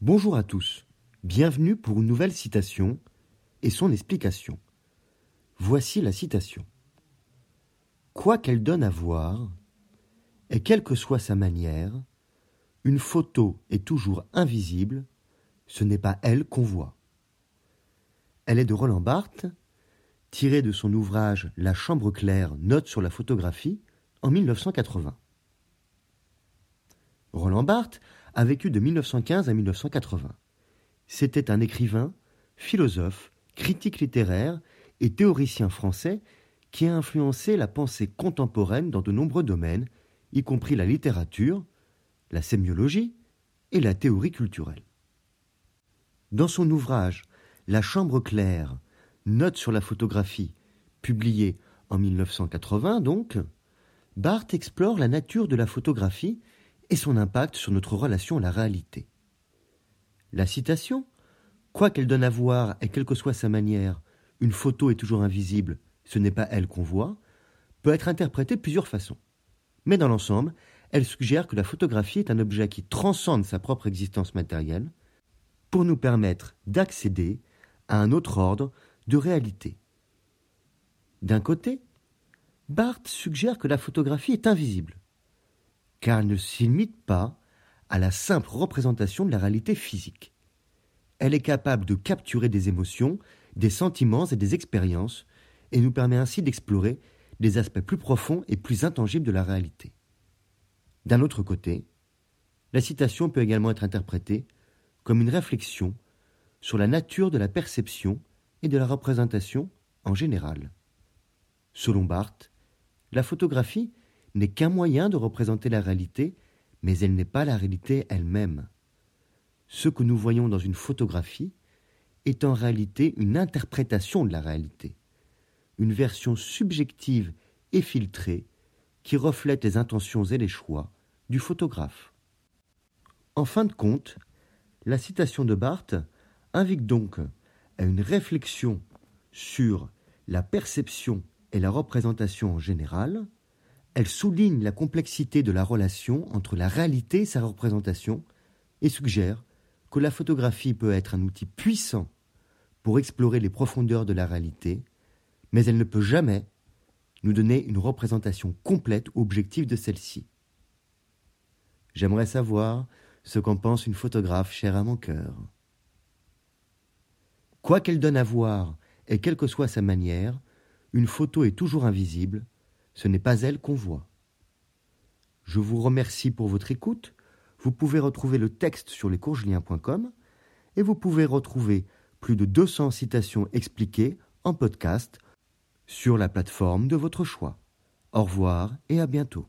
Bonjour à tous, bienvenue pour une nouvelle citation et son explication. Voici la citation. Quoi qu'elle donne à voir, et quelle que soit sa manière, une photo est toujours invisible, ce n'est pas elle qu'on voit. Elle est de Roland Barthes, tirée de son ouvrage La chambre claire, note sur la photographie, en 1980. Roland Barthes a vécu de 1915 à 1980. C'était un écrivain, philosophe, critique littéraire et théoricien français qui a influencé la pensée contemporaine dans de nombreux domaines, y compris la littérature, la sémiologie et la théorie culturelle. Dans son ouvrage La chambre claire, note sur la photographie, publié en 1980 donc, Barthes explore la nature de la photographie et son impact sur notre relation à la réalité. La citation Quoi qu'elle donne à voir et quelle que soit sa manière, une photo est toujours invisible, ce n'est pas elle qu'on voit, peut être interprétée de plusieurs façons. Mais dans l'ensemble, elle suggère que la photographie est un objet qui transcende sa propre existence matérielle pour nous permettre d'accéder à un autre ordre de réalité. D'un côté, Barthes suggère que la photographie est invisible, car elle ne s'imite pas à la simple représentation de la réalité physique. Elle est capable de capturer des émotions, des sentiments et des expériences, et nous permet ainsi d'explorer des aspects plus profonds et plus intangibles de la réalité. D'un autre côté, la citation peut également être interprétée comme une réflexion sur la nature de la perception et de la représentation en général. Selon Barthes, la photographie n'est qu'un moyen de représenter la réalité, mais elle n'est pas la réalité elle-même. Ce que nous voyons dans une photographie est en réalité une interprétation de la réalité, une version subjective et filtrée qui reflète les intentions et les choix du photographe. En fin de compte, la citation de Barthes invite donc à une réflexion sur la perception et la représentation en général, elle souligne la complexité de la relation entre la réalité et sa représentation et suggère que la photographie peut être un outil puissant pour explorer les profondeurs de la réalité, mais elle ne peut jamais nous donner une représentation complète ou objective de celle-ci. J'aimerais savoir ce qu'en pense une photographe chère à mon cœur. Quoi qu'elle donne à voir et quelle que soit sa manière, une photo est toujours invisible, ce n'est pas elle qu'on voit. Je vous remercie pour votre écoute. Vous pouvez retrouver le texte sur lescoursjulien.com et vous pouvez retrouver plus de 200 citations expliquées en podcast sur la plateforme de votre choix. Au revoir et à bientôt.